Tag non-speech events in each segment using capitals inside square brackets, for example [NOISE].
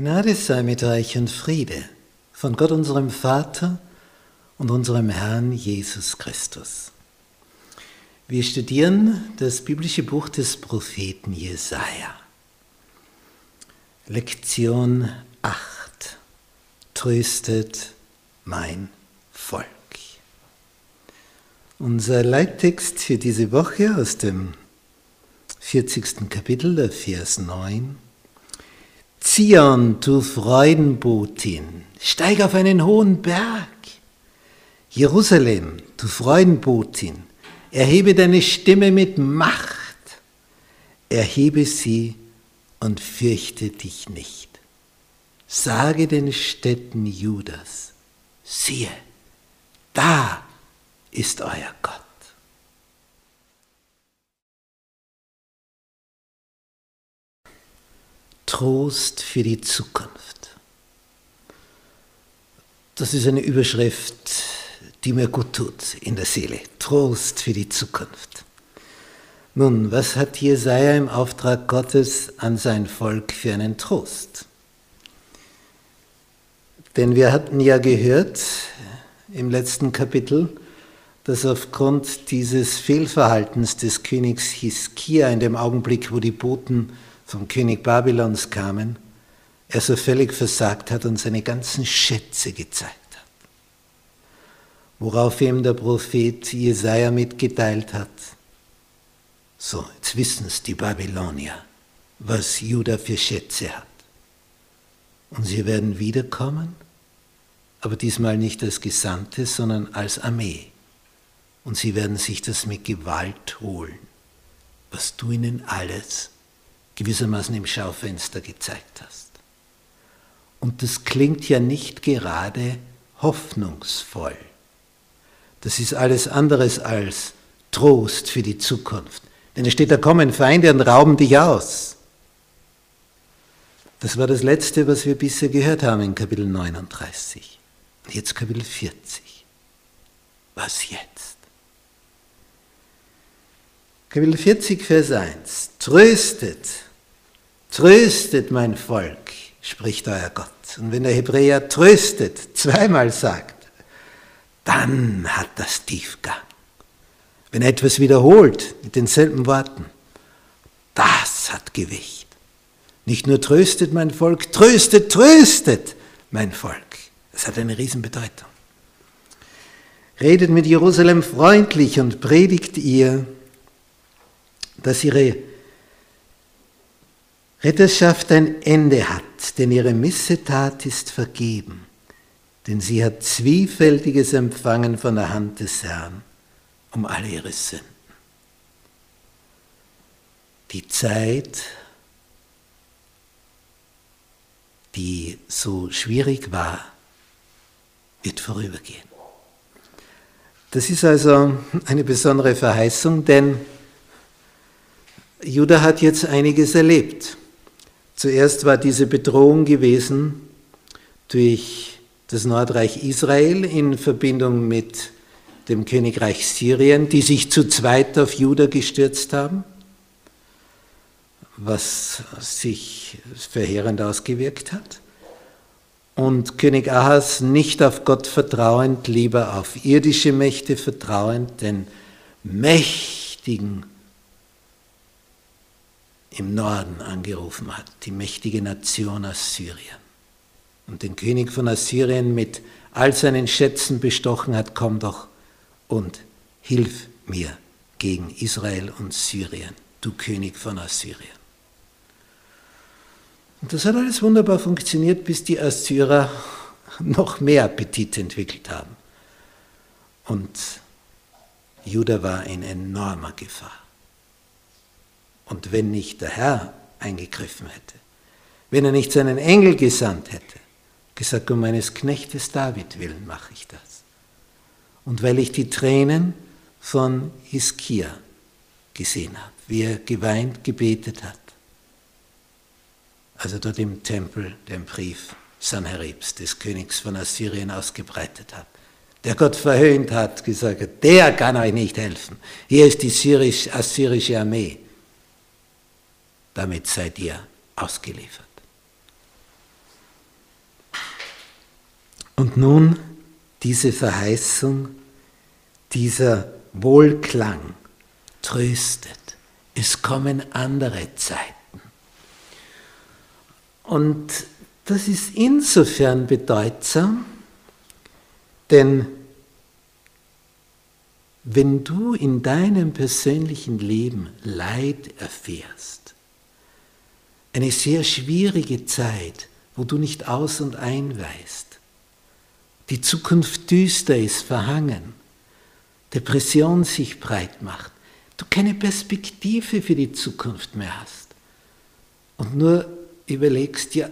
Gnade sei mit euch und Friede von Gott unserem Vater und unserem Herrn Jesus Christus. Wir studieren das biblische Buch des Propheten Jesaja. Lektion 8. Tröstet mein Volk. Unser Leittext für diese Woche aus dem 40. Kapitel, der Vers 9. Zion, du Freudenbotin, steig auf einen hohen Berg. Jerusalem, du Freudenbotin, erhebe deine Stimme mit Macht. Erhebe sie und fürchte dich nicht. Sage den Städten Judas, siehe, da ist euer Gott. Trost für die Zukunft. Das ist eine Überschrift, die mir gut tut in der Seele. Trost für die Zukunft. Nun, was hat Jesaja im Auftrag Gottes an sein Volk für einen Trost? Denn wir hatten ja gehört im letzten Kapitel, dass aufgrund dieses Fehlverhaltens des Königs Hiskia in dem Augenblick, wo die Boten vom König Babylons kamen, er so völlig versagt hat und seine ganzen Schätze gezeigt hat. Worauf ihm der Prophet Jesaja mitgeteilt hat: So, jetzt wissen es die Babylonier, was Juda für Schätze hat. Und sie werden wiederkommen, aber diesmal nicht als Gesandte, sondern als Armee. Und sie werden sich das mit Gewalt holen, was du ihnen alles gewissermaßen im Schaufenster gezeigt hast. Und das klingt ja nicht gerade hoffnungsvoll. Das ist alles anderes als Trost für die Zukunft. Denn es steht, da kommen Feinde und rauben dich aus. Das war das Letzte, was wir bisher gehört haben in Kapitel 39. Und jetzt Kapitel 40. Was jetzt? Kapitel 40, Vers 1. Tröstet Tröstet mein Volk, spricht euer Gott. Und wenn der Hebräer tröstet zweimal sagt, dann hat das Tiefgang. Wenn er etwas wiederholt mit denselben Worten, das hat Gewicht. Nicht nur tröstet mein Volk, tröstet, tröstet mein Volk. Das hat eine Riesenbedeutung. Redet mit Jerusalem freundlich und predigt ihr, dass ihre Ritterschaft ein Ende hat, denn ihre Missetat ist vergeben, denn sie hat Zwiefältiges empfangen von der Hand des Herrn um alle ihre Sünden. Die Zeit, die so schwierig war, wird vorübergehen. Das ist also eine besondere Verheißung, denn Judah hat jetzt einiges erlebt. Zuerst war diese Bedrohung gewesen durch das Nordreich Israel in Verbindung mit dem Königreich Syrien, die sich zu zweit auf Juda gestürzt haben, was sich verheerend ausgewirkt hat. Und König Ahas nicht auf Gott vertrauend, lieber auf irdische Mächte vertrauend, den mächtigen im Norden angerufen hat, die mächtige Nation Assyrien. Und den König von Assyrien mit all seinen Schätzen bestochen hat, komm doch und hilf mir gegen Israel und Syrien, du König von Assyrien. Und das hat alles wunderbar funktioniert, bis die Assyrer noch mehr Appetit entwickelt haben. Und Juda war in enormer Gefahr. Und wenn nicht der Herr eingegriffen hätte, wenn er nicht seinen Engel gesandt hätte, gesagt, um meines Knechtes David willen mache ich das. Und weil ich die Tränen von Hiskia gesehen habe, wie er geweint, gebetet hat, als er dort im Tempel den Brief Sanheribs, des Königs von Assyrien, ausgebreitet hat, der Gott verhöhnt hat, gesagt hat, der kann euch nicht helfen. Hier ist die syrisch, assyrische Armee damit seid ihr ausgeliefert. Und nun diese Verheißung, dieser Wohlklang tröstet. Es kommen andere Zeiten. Und das ist insofern bedeutsam, denn wenn du in deinem persönlichen Leben Leid erfährst, eine sehr schwierige Zeit, wo du nicht aus und ein weißt, die Zukunft düster ist, verhangen, Depression sich breit macht, du keine Perspektive für die Zukunft mehr hast und nur überlegst, ja,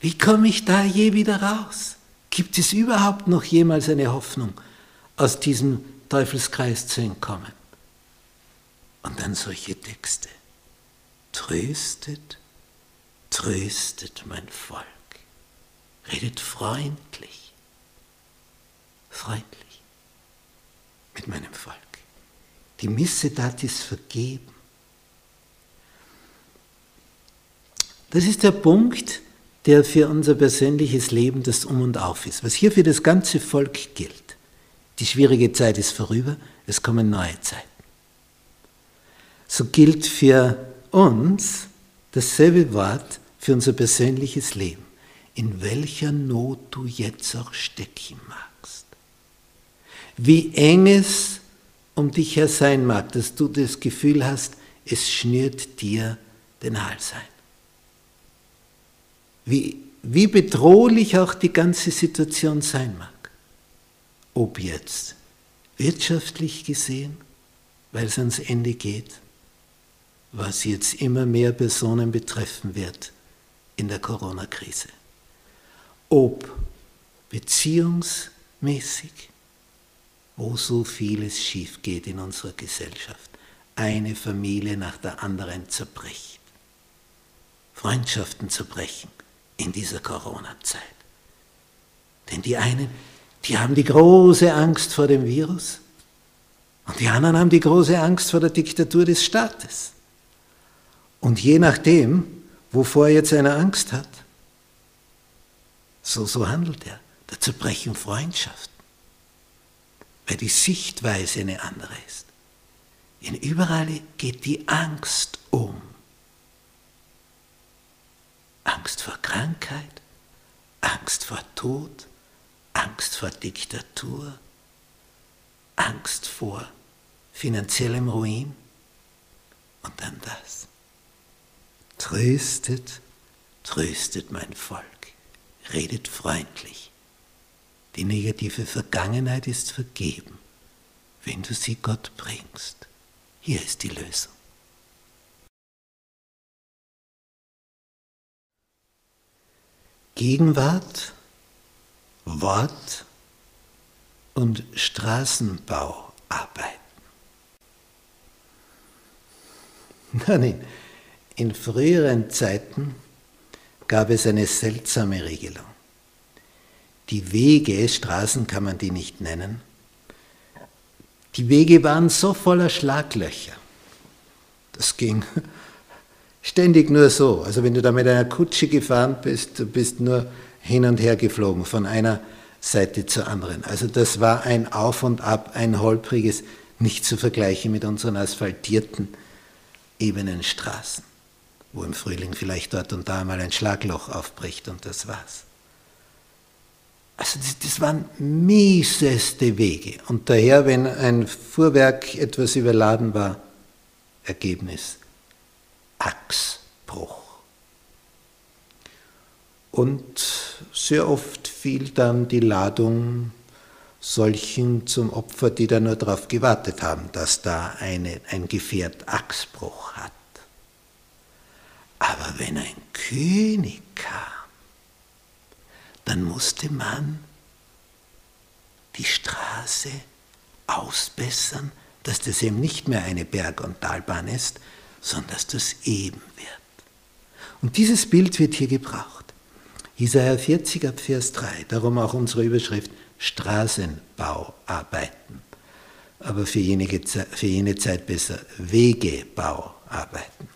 wie komme ich da je wieder raus? Gibt es überhaupt noch jemals eine Hoffnung, aus diesem Teufelskreis zu entkommen? Und dann solche Texte. Tröstet, tröstet mein Volk. Redet freundlich, freundlich mit meinem Volk. Die Missetat ist vergeben. Das ist der Punkt, der für unser persönliches Leben das Um und Auf ist, was hier für das ganze Volk gilt. Die schwierige Zeit ist vorüber, es kommen neue Zeiten. So gilt für uns dasselbe Wort für unser persönliches Leben, in welcher Not du jetzt auch stecken magst. Wie eng es um dich her sein mag, dass du das Gefühl hast, es schnürt dir den Hals ein wie, wie bedrohlich auch die ganze Situation sein mag. Ob jetzt wirtschaftlich gesehen, weil es ans Ende geht, was jetzt immer mehr Personen betreffen wird in der Corona-Krise. Ob beziehungsmäßig, wo so vieles schief geht in unserer Gesellschaft, eine Familie nach der anderen zerbricht, Freundschaften zerbrechen, in dieser Corona-Zeit. Denn die einen, die haben die große Angst vor dem Virus und die anderen haben die große Angst vor der Diktatur des Staates. Und je nachdem, wovor jetzt einer Angst hat, so, so handelt er. Da zerbrechen Freundschaften, weil die Sichtweise eine andere ist. In überall geht die Angst um. Angst vor Krankheit, Angst vor Tod, Angst vor Diktatur, Angst vor finanziellem Ruin und dann das. Tröstet, tröstet mein Volk, redet freundlich. Die negative Vergangenheit ist vergeben, wenn du sie Gott bringst. Hier ist die Lösung. Gegenwart, Wort und Straßenbauarbeiten. Nein, in früheren Zeiten gab es eine seltsame Regelung. Die Wege, Straßen kann man die nicht nennen, die Wege waren so voller Schlaglöcher. Das ging [LAUGHS] Ständig nur so. Also wenn du da mit einer Kutsche gefahren bist, du bist nur hin und her geflogen, von einer Seite zur anderen. Also das war ein Auf und Ab, ein holpriges, nicht zu vergleichen mit unseren asphaltierten, ebenen Straßen, wo im Frühling vielleicht dort und da mal ein Schlagloch aufbricht und das war's. Also das, das waren mieseste Wege. Und daher, wenn ein Fuhrwerk etwas überladen war, Ergebnis Achsbruch. Und sehr oft fiel dann die Ladung solchen zum Opfer, die da nur darauf gewartet haben, dass da eine, ein Gefährt Achsbruch hat. Aber wenn ein König kam, dann musste man die Straße ausbessern, dass das eben nicht mehr eine Berg- und Talbahn ist, sondern dass das eben wird. Und dieses Bild wird hier gebraucht. Jesaja 40 ab Vers 3, darum auch unsere Überschrift Straßenbauarbeiten. Aber für jene, für jene Zeit besser Wegebauarbeiten.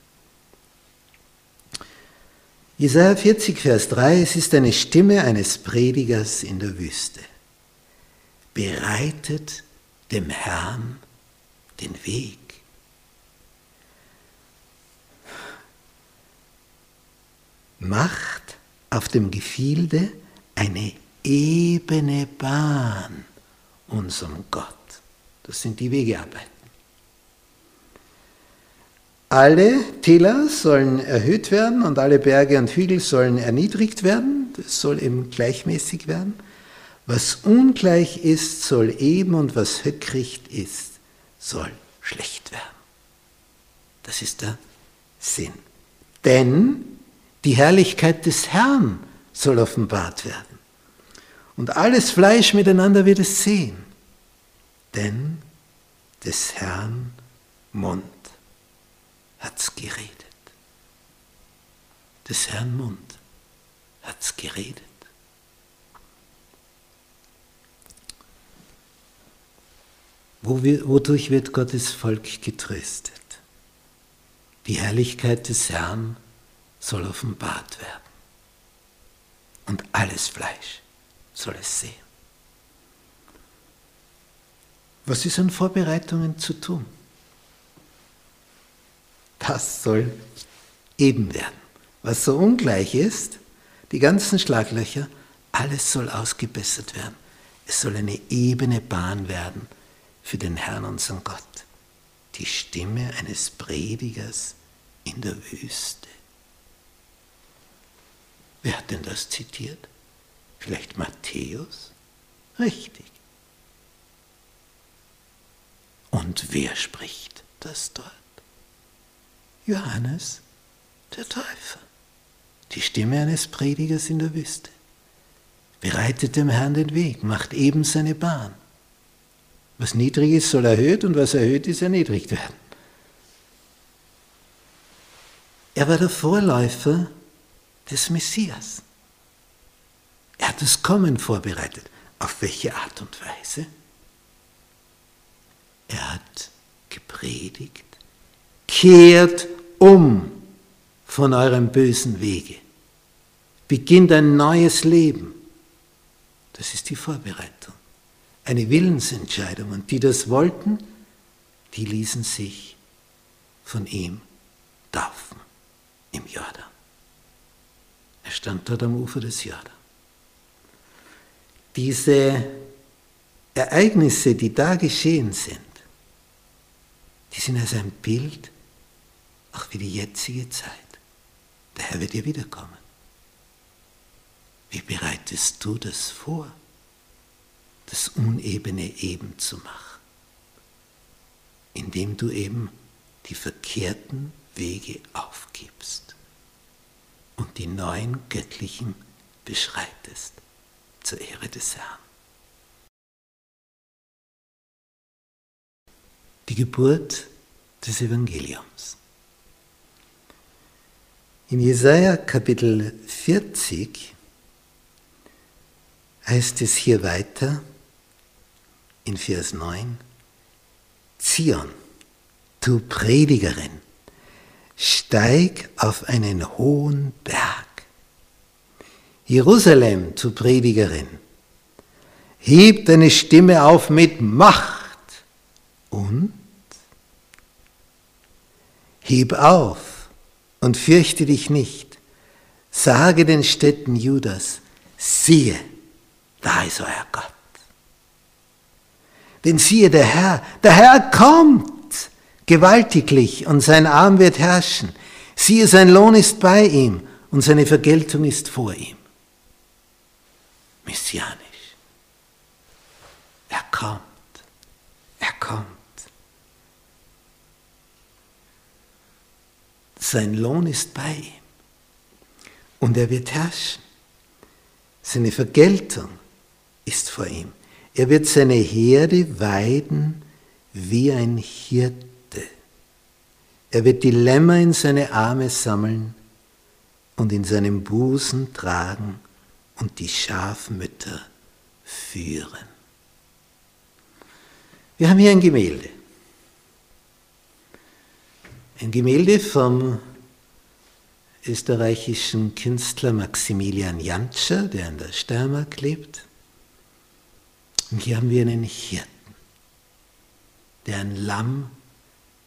Jesaja 40, Vers 3, es ist eine Stimme eines Predigers in der Wüste. Bereitet dem Herrn den Weg. Macht auf dem Gefilde eine ebene Bahn unserem Gott. Das sind die Wegearbeiten. Alle Täler sollen erhöht werden und alle Berge und Hügel sollen erniedrigt werden. Das soll eben gleichmäßig werden. Was ungleich ist, soll eben und was höckricht ist, soll schlecht werden. Das ist der Sinn. Denn die Herrlichkeit des Herrn soll offenbart werden. Und alles Fleisch miteinander wird es sehen. Denn des Herrn Mund hat's geredet. Des Herrn Mund hat's geredet. Wodurch wird Gottes Volk getröstet? Die Herrlichkeit des Herrn soll offenbart werden. Und alles Fleisch soll es sehen. Was ist an Vorbereitungen zu tun? Das soll eben werden. Was so ungleich ist, die ganzen Schlaglöcher, alles soll ausgebessert werden. Es soll eine ebene Bahn werden für den Herrn, unseren Gott. Die Stimme eines Predigers in der Wüste. Wer hat denn das zitiert? Vielleicht Matthäus? Richtig. Und wer spricht das dort? Johannes der Täufer. Die Stimme eines Predigers in der Wüste. Bereitet dem Herrn den Weg, macht eben seine Bahn. Was niedrig ist, soll erhöht und was erhöht ist, erniedrigt werden. Er war der Vorläufer des Messias. Er hat das Kommen vorbereitet. Auf welche Art und Weise? Er hat gepredigt, kehrt um von eurem bösen Wege, beginnt ein neues Leben. Das ist die Vorbereitung, eine Willensentscheidung. Und die das wollten, die ließen sich von ihm taufen im Jordan. Er stand dort am Ufer des Jordan. Diese Ereignisse, die da geschehen sind, die sind als ein Bild auch für die jetzige Zeit. Der Herr wird dir wiederkommen. Wie bereitest du das vor, das Unebene eben zu machen, indem du eben die verkehrten Wege aufgibst? und die neuen göttlichen beschreitest zur Ehre des Herrn. Die Geburt des Evangeliums. In Jesaja Kapitel 40 heißt es hier weiter in Vers 9, Zion, du Predigerin, steig auf einen hohen Berg. Jerusalem, zu Predigerin, heb deine Stimme auf mit Macht und heb auf und fürchte dich nicht. Sage den Städten Judas, siehe, da ist euer Gott. Denn siehe, der Herr, der Herr kommt gewaltiglich und sein Arm wird herrschen. Siehe, sein Lohn ist bei ihm und seine Vergeltung ist vor ihm. Messianisch. Er kommt. Er kommt. Sein Lohn ist bei ihm und er wird herrschen. Seine Vergeltung ist vor ihm. Er wird seine Herde weiden wie ein Hirte. Er wird die Lämmer in seine Arme sammeln und in seinem Busen tragen und die Schafmütter führen. Wir haben hier ein Gemälde. Ein Gemälde vom österreichischen Künstler Maximilian Jantscher, der in der Steiermark lebt. Und hier haben wir einen Hirten, der ein Lamm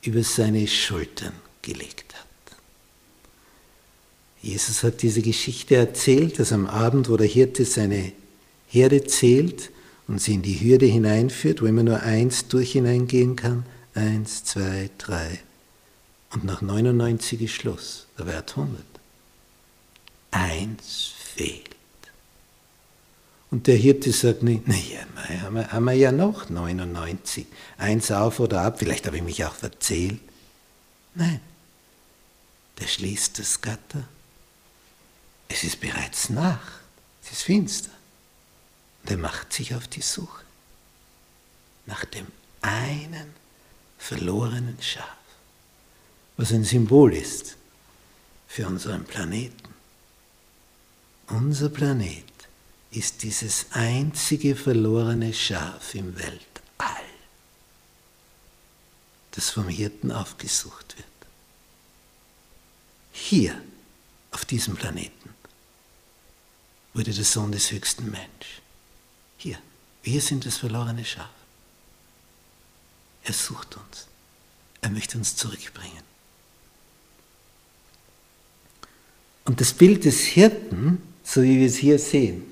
über seine Schultern gelegt hat. Jesus hat diese Geschichte erzählt, dass am Abend, wo der Hirte seine Herde zählt und sie in die Hürde hineinführt, wo immer nur eins durch hineingehen kann, eins, zwei, drei, und nach 99 ist Schluss, der Wert 100. Eins fehlt. Und der Hirte sagt nicht, naja, haben wir, haben wir ja noch 99. Eins auf oder ab, vielleicht habe ich mich auch verzählt. Nein, der schließt das Gatter. Es ist bereits Nacht, es ist finster. Und er macht sich auf die Suche nach dem einen verlorenen Schaf, was ein Symbol ist für unseren Planeten. Unser Planet ist dieses einzige verlorene Schaf im Weltall, das vom Hirten aufgesucht wird. Hier, auf diesem Planeten, wurde der Sohn des höchsten Mensch. Hier, wir sind das verlorene Schaf. Er sucht uns. Er möchte uns zurückbringen. Und das Bild des Hirten, so wie wir es hier sehen,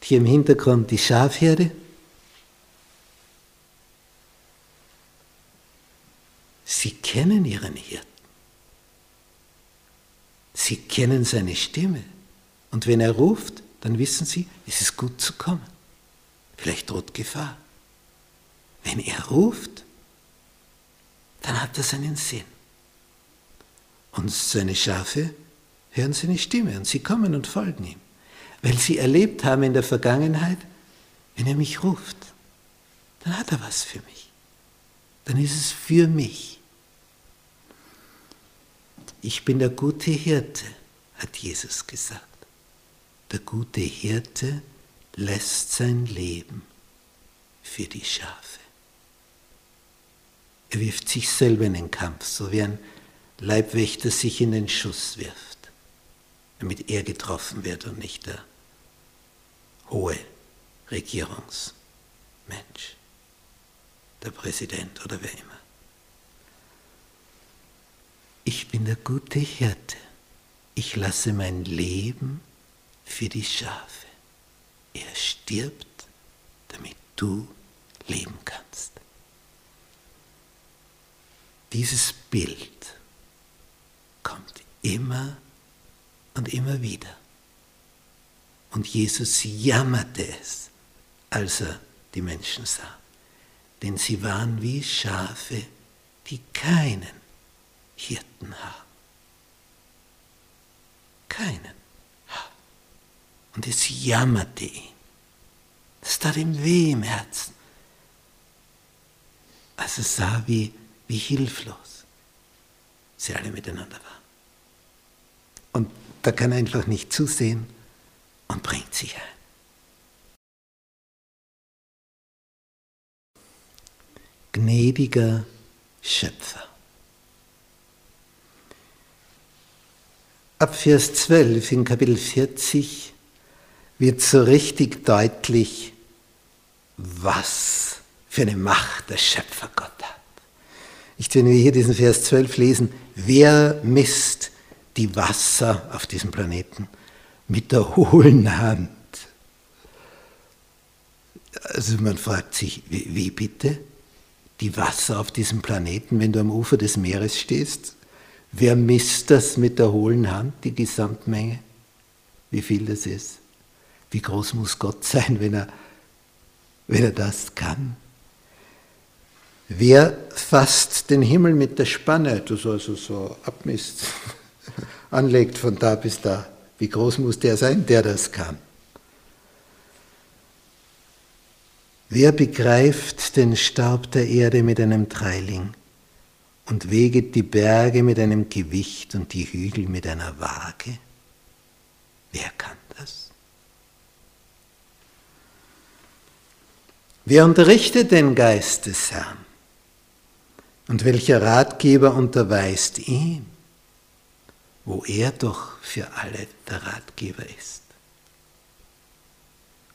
hier im Hintergrund die Schafherde, sie kennen ihren Hirten. Sie kennen seine Stimme. Und wenn er ruft, dann wissen sie, es ist gut zu kommen. Vielleicht droht Gefahr. Wenn er ruft, dann hat das einen Sinn. Und seine Schafe hören seine Stimme und sie kommen und folgen ihm, weil sie erlebt haben in der Vergangenheit, wenn er mich ruft, dann hat er was für mich. Dann ist es für mich. Ich bin der gute Hirte, hat Jesus gesagt. Der gute Hirte lässt sein Leben für die Schafe. Er wirft sich selber in den Kampf, so wie ein Leibwächter sich in den Schuss wirft, damit er getroffen wird und nicht der hohe Regierungsmensch, der Präsident oder wer immer. Ich bin der gute Hirte. Ich lasse mein Leben für die Schafe. Er stirbt, damit du leben kannst. Dieses Bild kommt immer und immer wieder. Und Jesus jammerte es, als er die Menschen sah. Denn sie waren wie Schafe, die keinen Hirten haben. Keinen. Und es jammerte ihn. Das tat ihm weh im Herzen. Als er sah, wie wie hilflos sie alle miteinander waren. Und da kann einfach nicht zusehen und bringt sich ein. Gnädiger Schöpfer. Ab Vers 12 in Kapitel 40 wird so richtig deutlich, was für eine Macht der Schöpfer Gott hat. Ich, wenn wir hier diesen Vers 12 lesen, wer misst die Wasser auf diesem Planeten mit der hohlen Hand? Also man fragt sich, wie, wie bitte? Die Wasser auf diesem Planeten, wenn du am Ufer des Meeres stehst? Wer misst das mit der hohlen Hand, die Gesamtmenge? Wie viel das ist? Wie groß muss Gott sein, wenn er, wenn er das kann? Wer fasst den Himmel mit der Spanne, das also so abmisst, anlegt von da bis da? Wie groß muss der sein, der das kann? Wer begreift den Staub der Erde mit einem Dreiling und weget die Berge mit einem Gewicht und die Hügel mit einer Waage? Wer kann das? Wer unterrichtet den Geist des Herrn? Und welcher Ratgeber unterweist ihn? Wo er doch für alle der Ratgeber ist.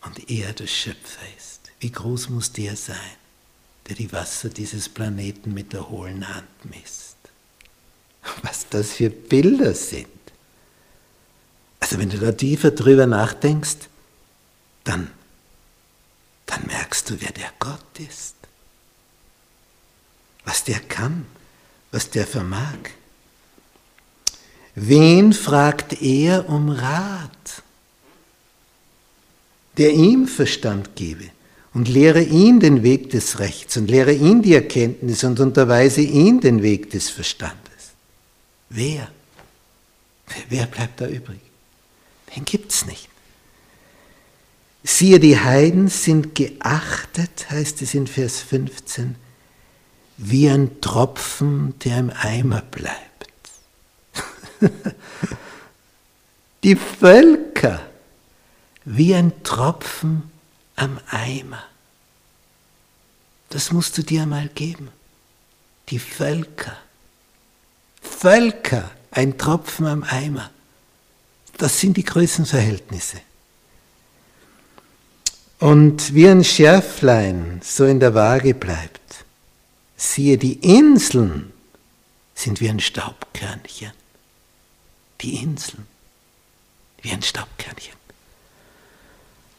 Und er der Schöpfer ist. Wie groß muss der sein, der die Wasser dieses Planeten mit der hohlen Hand misst? Was das für Bilder sind. Also wenn du da tiefer drüber nachdenkst, dann, dann merkst du, wer der Gott ist. Was der kann, was der vermag. Wen fragt er um Rat? Der ihm Verstand gebe und lehre ihn den Weg des Rechts und lehre ihn die Erkenntnis und unterweise ihn den Weg des Verstandes. Wer? Wer bleibt da übrig? Den gibt's nicht. Siehe, die Heiden sind geachtet, heißt es in Vers 15, wie ein Tropfen, der im Eimer bleibt. [LAUGHS] Die Völker wie ein Tropfen am Eimer. Das musst du dir einmal geben. Die Völker. Völker, ein Tropfen am Eimer. Das sind die Größenverhältnisse. Und wie ein Schärflein so in der Waage bleibt, siehe, die Inseln sind wie ein Staubkörnchen die Inseln, wie ein Staubkörnchen.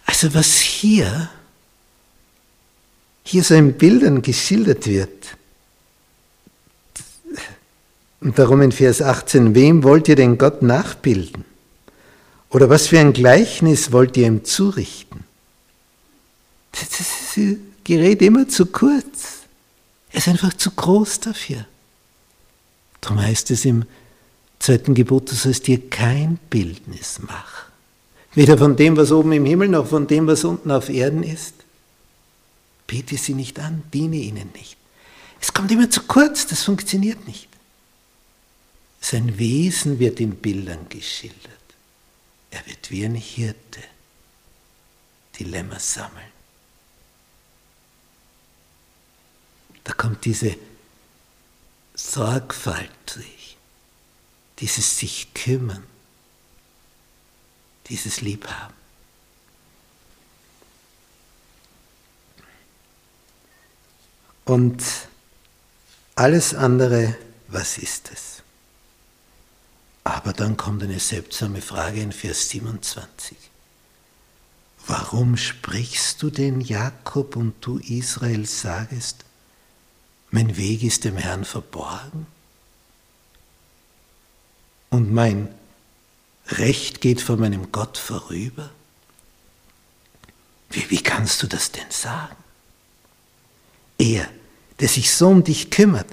Also was hier, hier so in Bildern geschildert wird, und darum in Vers 18, wem wollt ihr denn Gott nachbilden? Oder was für ein Gleichnis wollt ihr ihm zurichten? Das gerät immer zu kurz. Er ist einfach zu groß dafür. Darum heißt es im zweiten Gebot, du sollst dir kein Bildnis machen. Weder von dem, was oben im Himmel, noch von dem, was unten auf Erden ist. Bete sie nicht an, diene ihnen nicht. Es kommt immer zu kurz, das funktioniert nicht. Sein Wesen wird in Bildern geschildert. Er wird wie ein Hirte die Lämmer sammeln. Da kommt diese Sorgfalt dieses sich kümmern, dieses Liebhaben. Und alles andere, was ist es? Aber dann kommt eine seltsame Frage in Vers 27. Warum sprichst du denn Jakob und du Israel sagest, mein Weg ist dem Herrn verborgen? Und mein Recht geht vor meinem Gott vorüber? Wie, wie kannst du das denn sagen? Er, der sich so um dich kümmert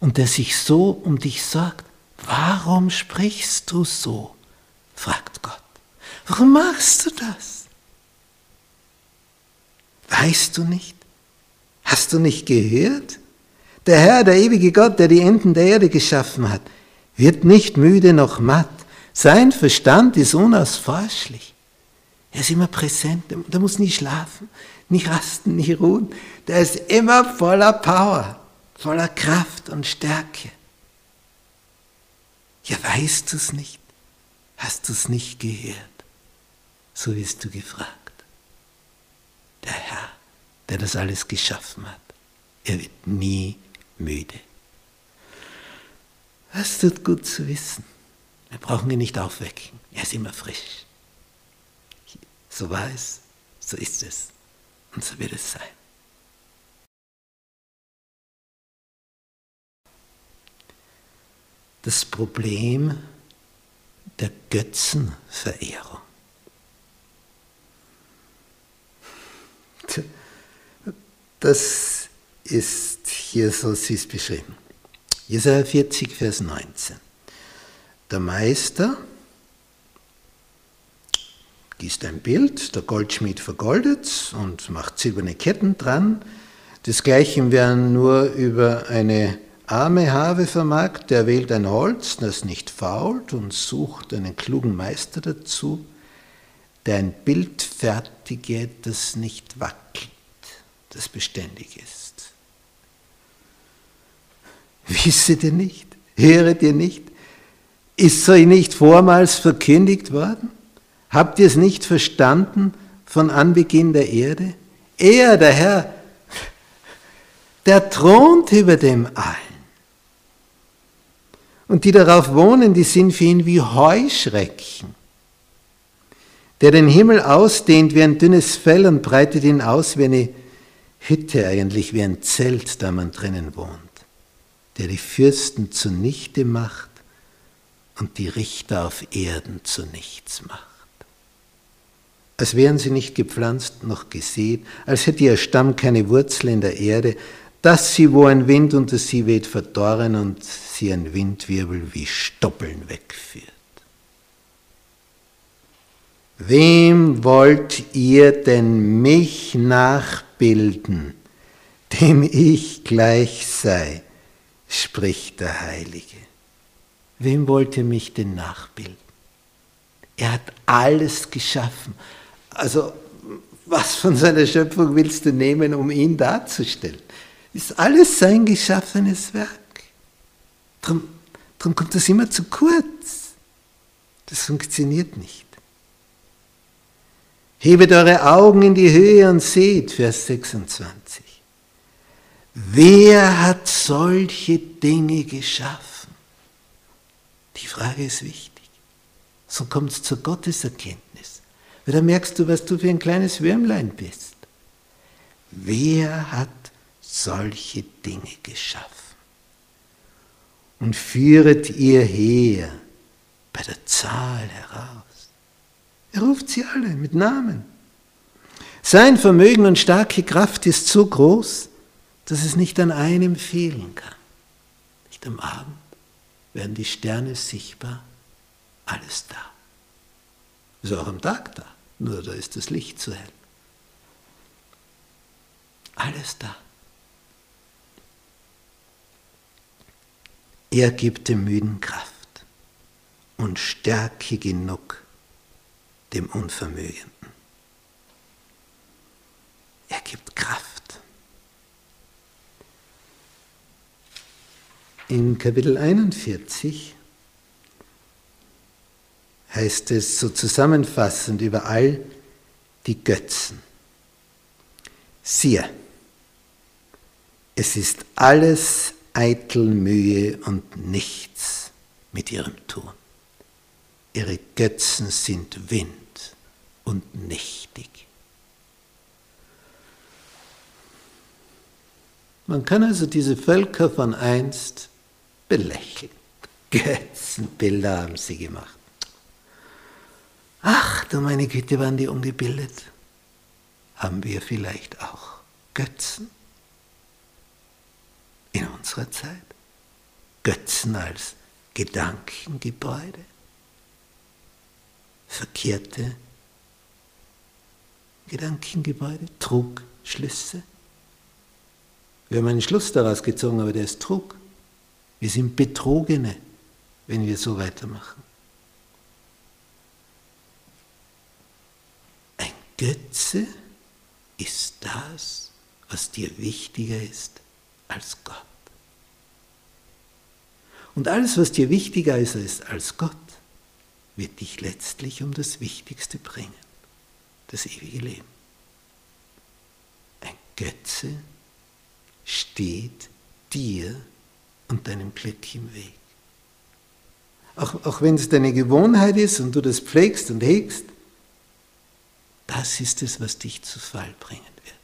und der sich so um dich sorgt, warum sprichst du so? fragt Gott. Warum machst du das? Weißt du nicht? Hast du nicht gehört? Der Herr, der ewige Gott, der die Enden der Erde geschaffen hat, wird nicht müde noch matt. Sein Verstand ist unausforschlich. Er ist immer präsent, der muss nie schlafen, nie rasten, nie ruhen. Der ist immer voller Power, voller Kraft und Stärke. Ja, weißt du es nicht? Hast du es nicht gehört? So wirst du gefragt. Der Herr, der das alles geschaffen hat, er wird nie müde. Das tut gut zu wissen. Wir brauchen ihn nicht aufwecken. Er ist immer frisch. So war es, so ist es und so wird es sein. Das Problem der Götzenverehrung. Das ist hier so süß beschrieben. Jesaja 40, Vers 19. Der Meister gießt ein Bild, der Goldschmied vergoldet und macht silberne Ketten dran. Desgleichen werden nur über eine arme Have vermarkt, der wählt ein Holz, das nicht fault und sucht einen klugen Meister dazu, der ein Bild fertige, das nicht wackelt, das beständig ist. Wisset ihr nicht? Höret ihr nicht? Ist euch nicht vormals verkündigt worden? Habt ihr es nicht verstanden von Anbeginn der Erde? Er, der Herr, der thront über dem allen. Und die darauf wohnen, die sind für ihn wie Heuschrecken. Der den Himmel ausdehnt wie ein dünnes Fell und breitet ihn aus wie eine Hütte eigentlich, wie ein Zelt, da man drinnen wohnt. Der die Fürsten zunichte macht und die Richter auf Erden zu nichts macht. Als wären sie nicht gepflanzt noch gesät, als hätte ihr Stamm keine Wurzel in der Erde, dass sie, wo ein Wind unter sie weht, verdorren und sie ein Windwirbel wie Stoppeln wegführt. Wem wollt ihr denn mich nachbilden, dem ich gleich sei, spricht der Heilige. Wem wollt ihr mich denn nachbilden? Er hat alles geschaffen. Also was von seiner Schöpfung willst du nehmen, um ihn darzustellen? Ist alles sein geschaffenes Werk. Darum, darum kommt das immer zu kurz. Das funktioniert nicht. Hebet eure Augen in die Höhe und seht, Vers 26. Wer hat solche Dinge geschaffen? Die Frage ist wichtig. So kommt es zur Gotteserkenntnis. Weil da merkst du, was du für ein kleines Würmlein bist. Wer hat solche Dinge geschaffen? Und führet ihr her bei der Zahl heraus. Er ruft sie alle mit Namen. Sein Vermögen und starke Kraft ist so groß, dass es nicht an einem fehlen kann. Nicht am Abend werden die Sterne sichtbar, alles da. Ist auch am Tag da, nur da ist das Licht zu hell. Alles da. Er gibt dem Müden Kraft und Stärke genug dem Unvermögenden. Er gibt Kraft. In Kapitel 41 heißt es so zusammenfassend über all die Götzen. Siehe, es ist alles eitel Mühe und nichts mit ihrem Tun. Ihre Götzen sind Wind und nichtig. Man kann also diese Völker von einst belächeln. Götzenbilder haben sie gemacht. Ach du meine Güte, waren die ungebildet. Haben wir vielleicht auch Götzen in unserer Zeit? Götzen als Gedankengebäude? Verkehrte Gedankengebäude, Trugschlüsse? Wir haben einen Schluss daraus gezogen, aber der ist Trug. Wir sind Betrogene, wenn wir so weitermachen. Götze ist das, was dir wichtiger ist als Gott. Und alles, was dir wichtiger ist als Gott, wird dich letztlich um das Wichtigste bringen, das ewige Leben. Ein Götze steht dir und deinem Glück im Weg. Auch, auch wenn es deine Gewohnheit ist und du das pflegst und hegst, das ist es, was dich zu Fall bringen wird.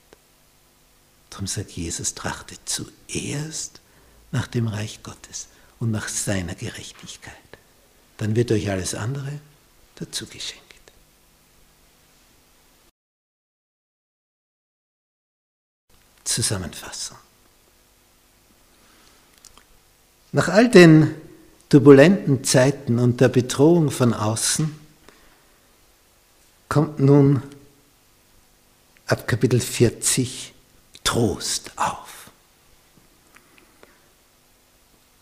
Darum sagt Jesus, trachtet zuerst nach dem Reich Gottes und nach seiner Gerechtigkeit. Dann wird euch alles andere dazu geschenkt. Zusammenfassung. Nach all den turbulenten Zeiten und der Bedrohung von außen kommt nun ab Kapitel 40 Trost auf.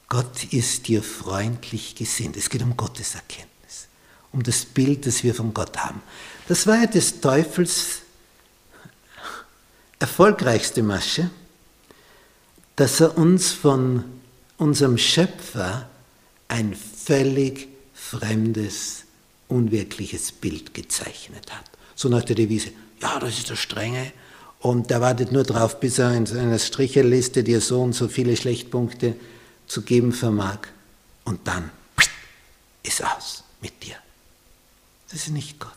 Gott ist dir freundlich gesinnt. Es geht um Gottes Erkenntnis, um das Bild, das wir von Gott haben. Das war ja des Teufels erfolgreichste Masche, dass er uns von unserem Schöpfer ein völlig fremdes, unwirkliches Bild gezeichnet hat. So nach der Devise, ja, das ist der Strenge und der wartet nur darauf, bis er in seiner Stricherliste dir so und so viele Schlechtpunkte zu geben vermag und dann ist aus mit dir. Das ist nicht Gott.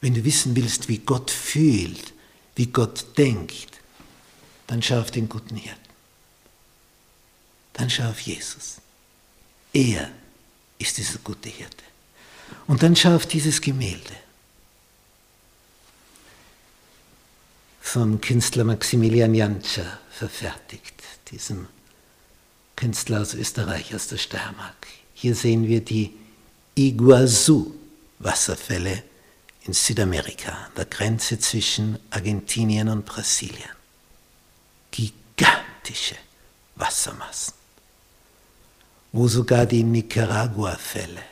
Wenn du wissen willst, wie Gott fühlt, wie Gott denkt, dann schau auf den guten Hirten. Dann schau auf Jesus. Er ist dieser gute Hirte. Und dann schau auf dieses Gemälde. Vom Künstler Maximilian Jantscher verfertigt, diesem Künstler aus Österreich, aus der Steiermark. Hier sehen wir die Iguazu-Wasserfälle in Südamerika, an der Grenze zwischen Argentinien und Brasilien. Gigantische Wassermassen, wo sogar die Nicaragua-Fälle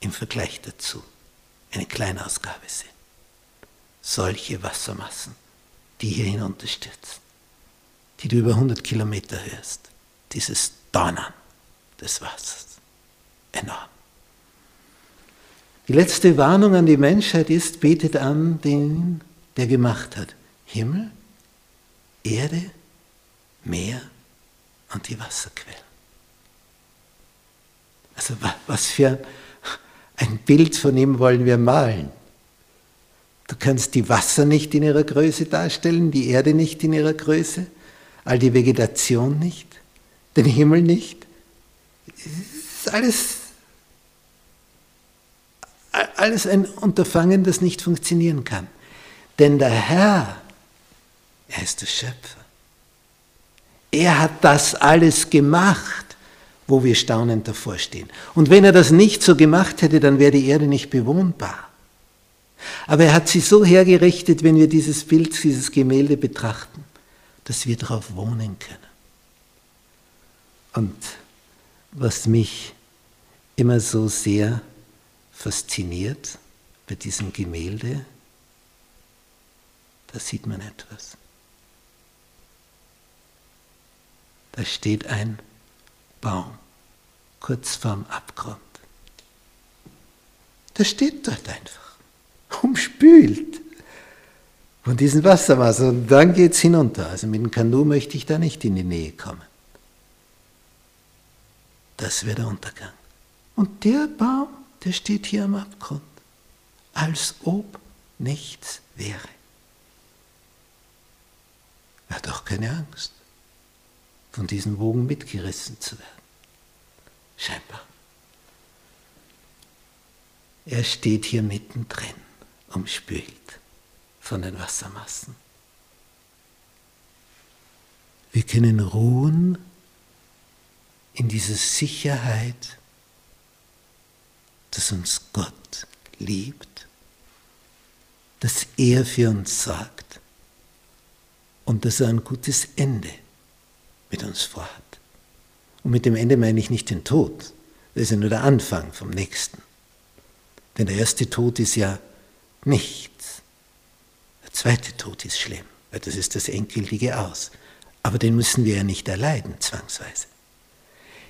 im Vergleich dazu eine Kleinausgabe sind. Solche Wassermassen, die hier hinunterstürzen, die du über 100 Kilometer hörst, dieses Donnern des Wassers, enorm. Die letzte Warnung an die Menschheit ist, betet an den, der gemacht hat. Himmel, Erde, Meer und die Wasserquellen. Also was für ein Bild von ihm wollen wir malen? Du kannst die Wasser nicht in ihrer Größe darstellen, die Erde nicht in ihrer Größe, all die Vegetation nicht, den Himmel nicht. Es ist alles alles ein Unterfangen, das nicht funktionieren kann. Denn der Herr, er ist der Schöpfer. Er hat das alles gemacht, wo wir staunend davor stehen. Und wenn er das nicht so gemacht hätte, dann wäre die Erde nicht bewohnbar. Aber er hat sie so hergerichtet, wenn wir dieses Bild, dieses Gemälde betrachten, dass wir darauf wohnen können. Und was mich immer so sehr fasziniert bei diesem Gemälde, da sieht man etwas. Da steht ein Baum kurz vorm Abgrund. Der steht dort einfach, umspült von diesem Wasserwasser. Und dann geht es hinunter. Also mit dem Kanu möchte ich da nicht in die Nähe kommen. Das wäre der Untergang. Und der Baum der steht hier am Abgrund, als ob nichts wäre. Er hat auch keine Angst, von diesen Wogen mitgerissen zu werden. Scheinbar. Er steht hier mittendrin, umspült von den Wassermassen. Wir können ruhen in dieser Sicherheit, dass uns Gott liebt, dass er für uns sorgt und dass er ein gutes Ende mit uns vorhat. Und mit dem Ende meine ich nicht den Tod, das ist ja nur der Anfang vom nächsten. Denn der erste Tod ist ja nichts. Der zweite Tod ist schlimm, weil das ist das endgültige Aus. Aber den müssen wir ja nicht erleiden, zwangsweise.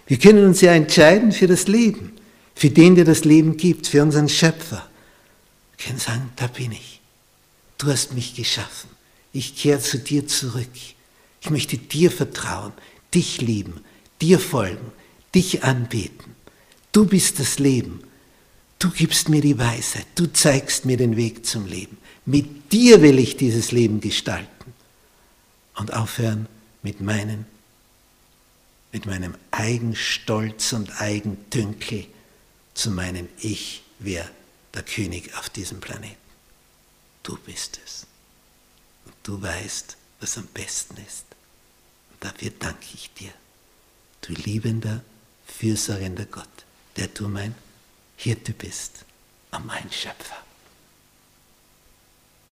Wir können uns ja entscheiden für das Leben für den, der das Leben gibt, für unseren Schöpfer. Wir können sagen, da bin ich. Du hast mich geschaffen. Ich kehre zu dir zurück. Ich möchte dir vertrauen, dich lieben, dir folgen, dich anbeten. Du bist das Leben. Du gibst mir die Weisheit. Du zeigst mir den Weg zum Leben. Mit dir will ich dieses Leben gestalten und aufhören mit meinen, mit meinem Eigenstolz und Eigendünkel zu meinem Ich wäre der König auf diesem Planeten. Du bist es. Und du weißt, was am besten ist. Dafür danke ich dir, du liebender, fürsorgender Gott, der du mein Hirte bist und mein Schöpfer.